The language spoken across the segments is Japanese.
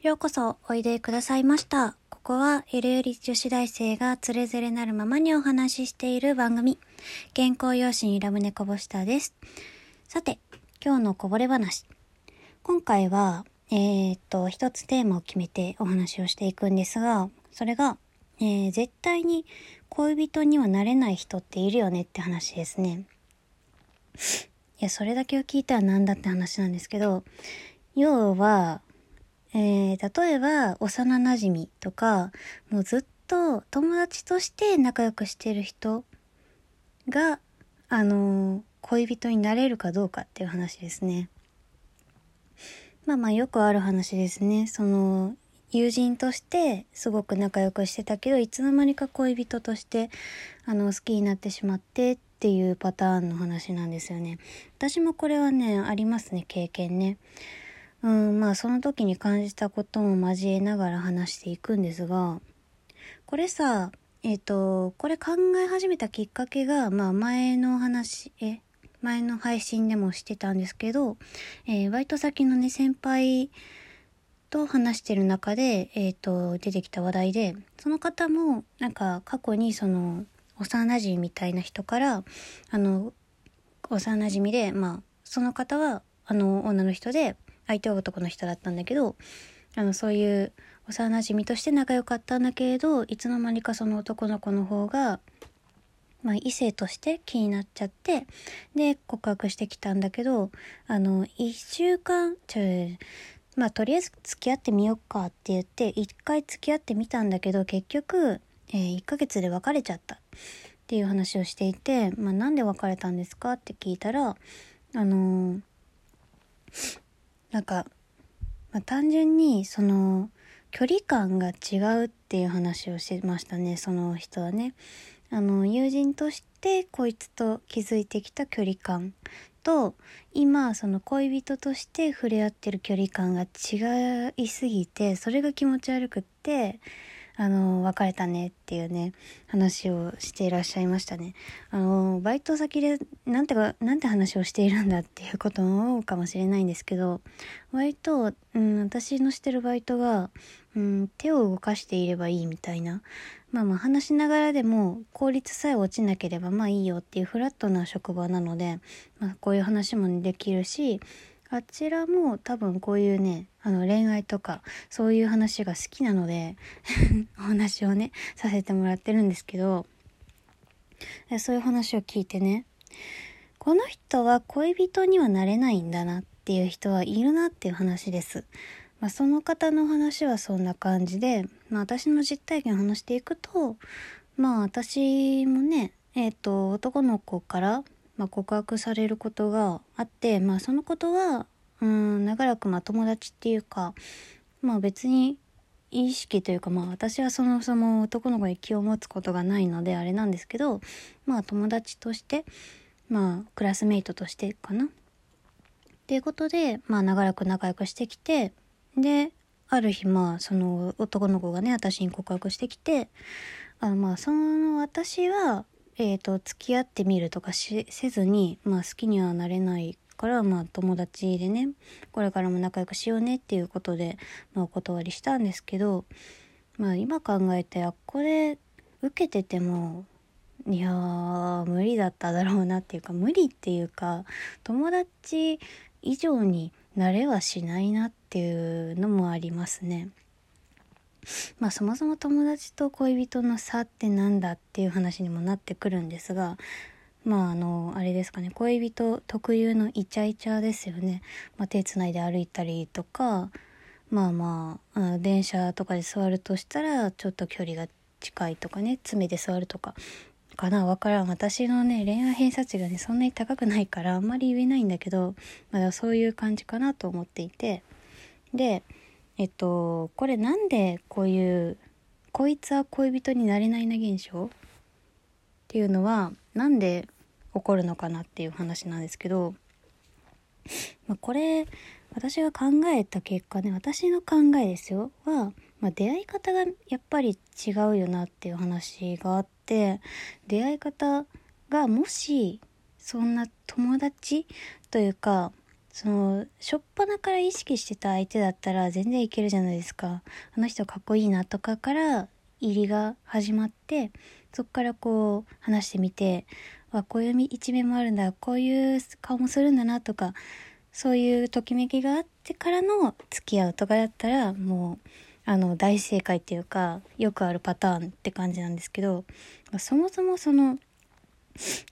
ようこそおいでくださいました。ここはゆるゆり女子大生がつれづれなるままにお話ししている番組、原稿用紙にラムネこぼしたです。さて、今日のこぼれ話。今回は、えー、っと、一つテーマを決めてお話をしていくんですが、それが、えー、絶対に恋人にはなれない人っているよねって話ですね。いや、それだけを聞いたらなんだって話なんですけど、要は、えー、例えば、幼馴染とか、もうずっと友達として仲良くしてる人が、あのー恋人になれるかどうかっていう話ですね。まあまあよくある話ですね。その、友人としてすごく仲良くしてたけど、いつの間にか恋人として、あの、好きになってしまってっていうパターンの話なんですよね。私もこれはね、ありますね、経験ね。うん、まあその時に感じたことも交えながら話していくんですが、これさ、えっ、と、これ考え始めたきっかけが、まあ前の話、え、前の配信でもしてたんですけど、えーバイト先のね、先輩と話してる中で、えっ、と、出てきた話題で、その方も、なんか過去にその、幼馴染みたいな人から、あの、幼馴染で、まあ、その方は、あの、女の人で、相手は男の人だったんだけど、あの、そういう幼馴染として仲良かったんだけれど、いつの間にかその男の子の方が、まあ、異性として気になっちゃって、で、告白してきたんだけど、あの、一週間、ちょ、まあ、とりあえず付き合ってみようかって言って、一回付き合ってみたんだけど、結局、えー、1ヶ月で別れちゃったっていう話をしていて、まあ、なんで別れたんですかって聞いたら、あのーなんか、まあ、単純に、その、距離感が違うっていう話をしてましたね、その人はね。あの、友人としてこいつと築いてきた距離感と、今、その恋人として触れ合ってる距離感が違いすぎて、それが気持ち悪くって、あの、別れたねっていうね、話をしていらっしゃいましたね。あの、バイト先で、なんてか、なんて話をしているんだっていうことも思うかもしれないんですけど、割と、うん、私のしてるバイトが、うん、手を動かしていればいいみたいな。まあまあ話しながらでも効率さえ落ちなければまあいいよっていうフラットな職場なので、まあこういう話もできるし、あちらも多分こういうね、あの恋愛とかそういう話が好きなので お話をね、させてもらってるんですけど、そういう話を聞いてね、この人は恋人にはなれないんだなっていう人はいるなっていう話です。まあ、その方の話はそんな感じで、まあ、私の実体験を話していくと、まあ、私もね、えっ、と、男の子から、まあ、告白されることがあって、まあ、そのことは、うん、長らくまあ友達っていうか、まあ別に意識というか、まあ私はそもそも男の子に気を持つことがないのであれなんですけど、まあ友達として、まあクラスメイトとしてかな。っていうことで、まあ長らく仲良くしてきて、で、ある日まあその男の子がね、私に告白してきて、あまあその私は、えっ、と、付き合ってみるとかせずに、まあ好きにはなれないから、まあ友達でね、これからも仲良くしようねっていうことで、まあお断りしたんですけど、まあ今考えて、あ、これ受けてても、いやー、無理だっただろうなっていうか、無理っていうか、友達以上になれはしないなっていうのもありますね。まあそもそも友達と恋人の差ってなんだっていう話にもなってくるんですが、まああの、あれですかね、恋人特有のイチャイチャですよね。まあ手つないで歩いたりとか、まあまあ、あ電車とかで座るとしたら、ちょっと距離が近いとかね、爪で座るとか、かなわからん。私のね、恋愛偏差値がね、そんなに高くないから、あんまり言えないんだけど、まだそういう感じかなと思っていて。で、えっと、これなんでこういう、こいつは恋人になれないな現象？っていうのは、なんで起こるのかなっていう話なんですけど、まあ、これ、私が考えた結果ね、私の考えですよ、は、まあ、出会い方がやっぱり違うよなっていう話があって、出会い方がもし、そんな友達というか、その初っ端から意識してた相手だったら全然いけるじゃないですか。あの人かっこいいなとかから入りが始まってそっからこう話してみてあこういう一面もあるんだこういう顔もするんだなとかそういうときめきがあってからの付き合うとかだったらもうあの大正解っていうかよくあるパターンって感じなんですけどそもそもその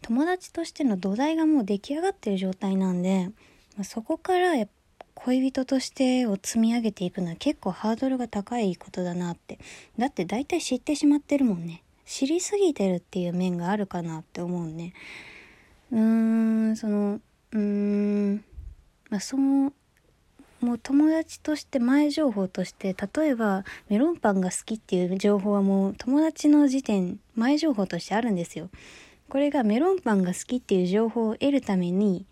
友達としての土台がもう出来上がってる状態なんでまそこから恋人としてを積み上げていくのは結構ハードルが高いことだなって。だって大体知ってしまってるもんね。知りすぎてるっていう面があるかなって思うね。うーんそのうーんまあそのもう友達として前情報として例えばメロンパンが好きっていう情報はもう友達の時点前情報としてあるんですよ。これがメロンパンが好きっていう情報を得るために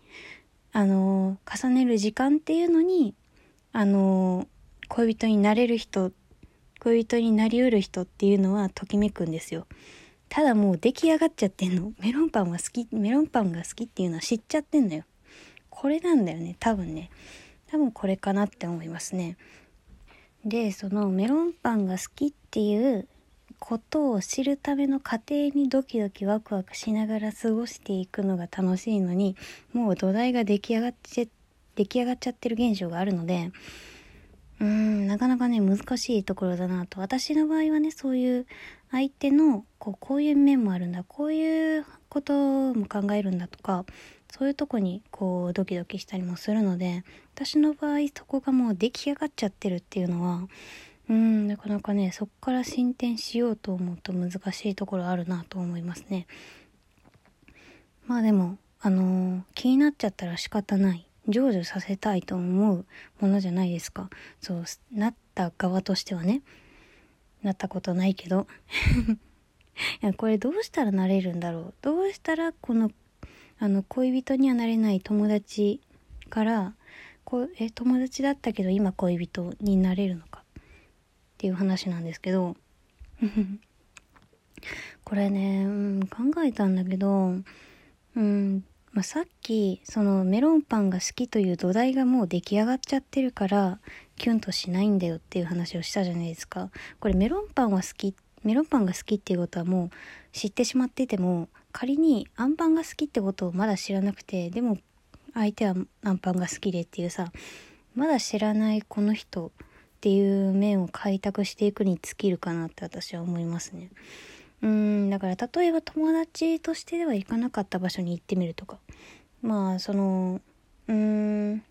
あの重ねる時間っていうのにあの恋人になれる人恋人になりうる人っていうのはときめくんですよ。ただもう出来上がっちゃってんの。メロンパンは好き、メロンパンが好きっていうのは知っちゃってんのよ。これなんだよね、多分ね。多分これかなって思いますね。で、そのメロンパンが好きっていうことを知るための過程にドキドキワクワクしながら過ごしていくのが楽しいのに、もう土台が出来上がっちゃ、出来上がっちゃってる現象があるので、うーん、なかなかね、難しいところだなと。私の場合はね、そういう相手の、こう、こういう面もあるんだ、こういうことも考えるんだとか、そういうとこに、こう、ドキドキしたりもするので、私の場合、そこがもう出来上がっちゃってるっていうのは、うん、なかなかね、そこから進展しようと思うと難しいところあるなと思いますね。まあでも、あのー、気になっちゃったら仕方ない。成就させたいと思うものじゃないですか。そう、なった側としてはね。なったことないけど。いや、これどうしたらなれるんだろう。どうしたらこの、あの、恋人にはなれない友達から、こえ、友達だったけど今恋人になれるのかっていう話なんですけど。これね、うん、考えたんだけど、うん、まあ、さっきそのメロンパンが好きという土台がもう出来上がっちゃってるからキュンとしないんだよっていう話をしたじゃないですかこれメロンパンは好きメロンパンが好きっていうことはもう知ってしまってても仮にアンパンが好きってことをまだ知らなくてでも相手はアンパンが好きでっていうさまだ知らないこの人っていう面を開拓していくに尽きるかなって私は思いますね。うんだから例えば友達としてでは行かなかった場所に行ってみるとか。まあそのうん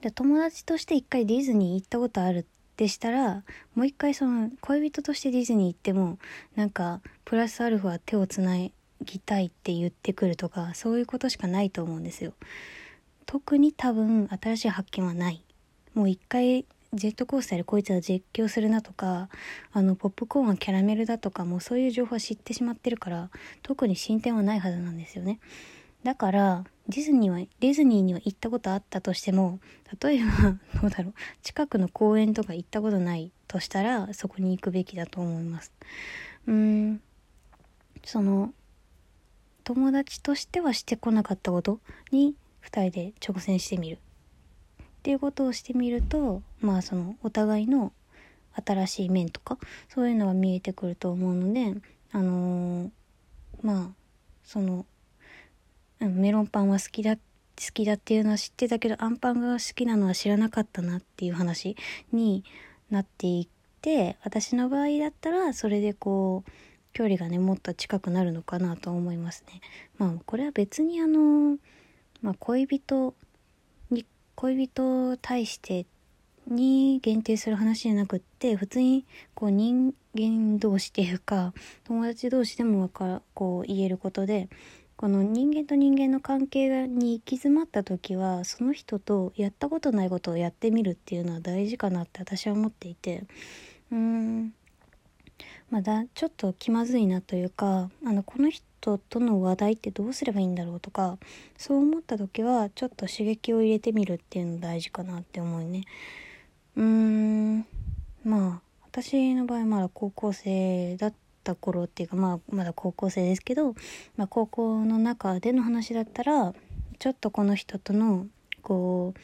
で友達として一回ディズニー行ったことあるってしたらもう一回その恋人としてディズニー行ってもなんかプラスアルファ手をつなぎたいって言ってくるとかそういうことしかないと思うんですよ。特に多分新しい発見はない。もう一回ジェットコースターでこいつは実況するなとかあのポップコーンはキャラメルだとかもうそういう情報は知ってしまってるから特に進展はないはずなんですよね。だからディズニーはディズニーには行ったことあったとしても例えば どうだろう近くの公園とか行ったことないとしたらそこに行くべきだと思います。うーんその友達としてはしてこなかったことに2人で挑戦してみる。っていうことをしてみるとまあそのお互いの新しい面とかそういうのが見えてくると思うのであのー、まあそのメロンパンは好きだ好きだっていうのは知ってたけどアンパンが好きなのは知らなかったなっていう話になっていって私の場合だったらそれでこう距離がねもっと近くなるのかなと思いますね。まあこれは別にあのまあ、恋人恋人対してに限定する話じゃなくって普通にこう人間同士っていうか友達同士でもかこう言えることでこの人間と人間の関係に行き詰まった時はその人とやったことないことをやってみるっていうのは大事かなって私は思っていて。うーん。まだちょっと気まずいなというかあのこの人人との話題ってどうすればいいんだろうとかそう思った時はちょっと刺激を入れてみるっていうの大事かなって思うね。うーんまあ私の場合まだ高校生だった頃っていうかまあまだ高校生ですけど、まあ、高校の中での話だったらちょっとこの人とのこう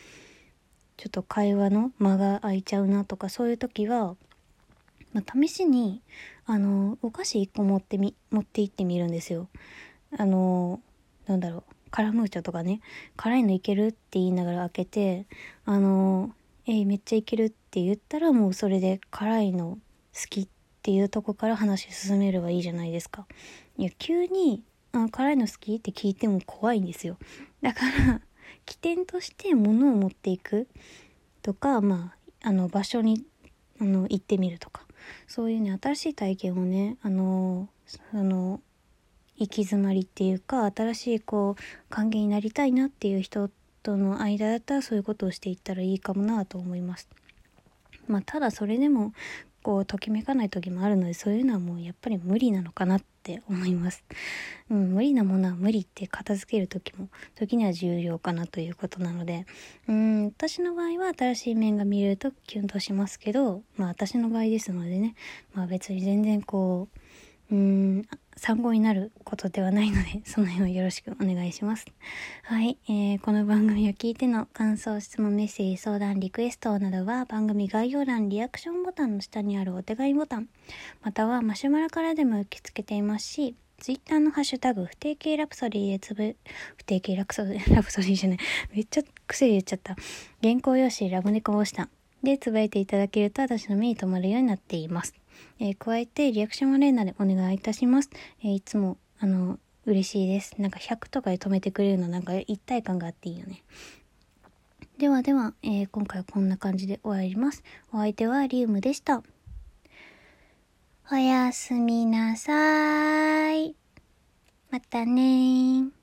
ちょっと会話の間が空いちゃうなとかそういう時は、まあ、試しにあのお菓子1個持ってみ持って行ってみるんですよ。あのなんだろうカラムーチョとかね辛いのいけるって言いながら開けてあのえ、めっちゃいけるって言ったらもうそれで辛いの好きっていうとこから話進めればいいじゃないですか。いや急にあ辛いの好きって聞いても怖いんですよ。だから起点として物を持っていくとかまああの場所にあの行ってみるとかそういうね新しい体験をねあのあの行き詰まりっていうか新しいこう歓迎になりたいなっていう人との間だったらそういうことをしていったらいいかもなと思います。まあ、ただそれでもこうときめかない時もあるのでそういうのはもうやっぱり無理なのかなって思います。うん、無理なものは無理って片付ける時も時には重要かなということなのでうん私の場合は新しい面が見れるとキュンとしますけどまあ私の場合ですのでねまあ別に全然こううん、参考になることではないので、その辺をよろしくお願いします。はい、えー、この番組を聞いての感想、質問、メッセージ、相談、リクエストなどは番組概要欄、リアクションボタンの下にあるお手紙ボタン、またはマシュマロからでも受け付けていますし、ツイッターのハッシュタグ、不定形ラプソディーでつぶ、不定形ラプソディ、ラプソディじゃない。めっちゃ癖言っちゃった。原稿用紙ラブネコボタンでつぶやいていただけると私の目に留まるようになっています。えー、加えてリアクションはレーナでお願いいたします。えー、いつも、あの、嬉しいです。なんか100とかで止めてくれるのなんか一体感があっていいよね。ではでは、えー、今回はこんな感じで終わります。お相手はリウムでした。おやすみなさい。またね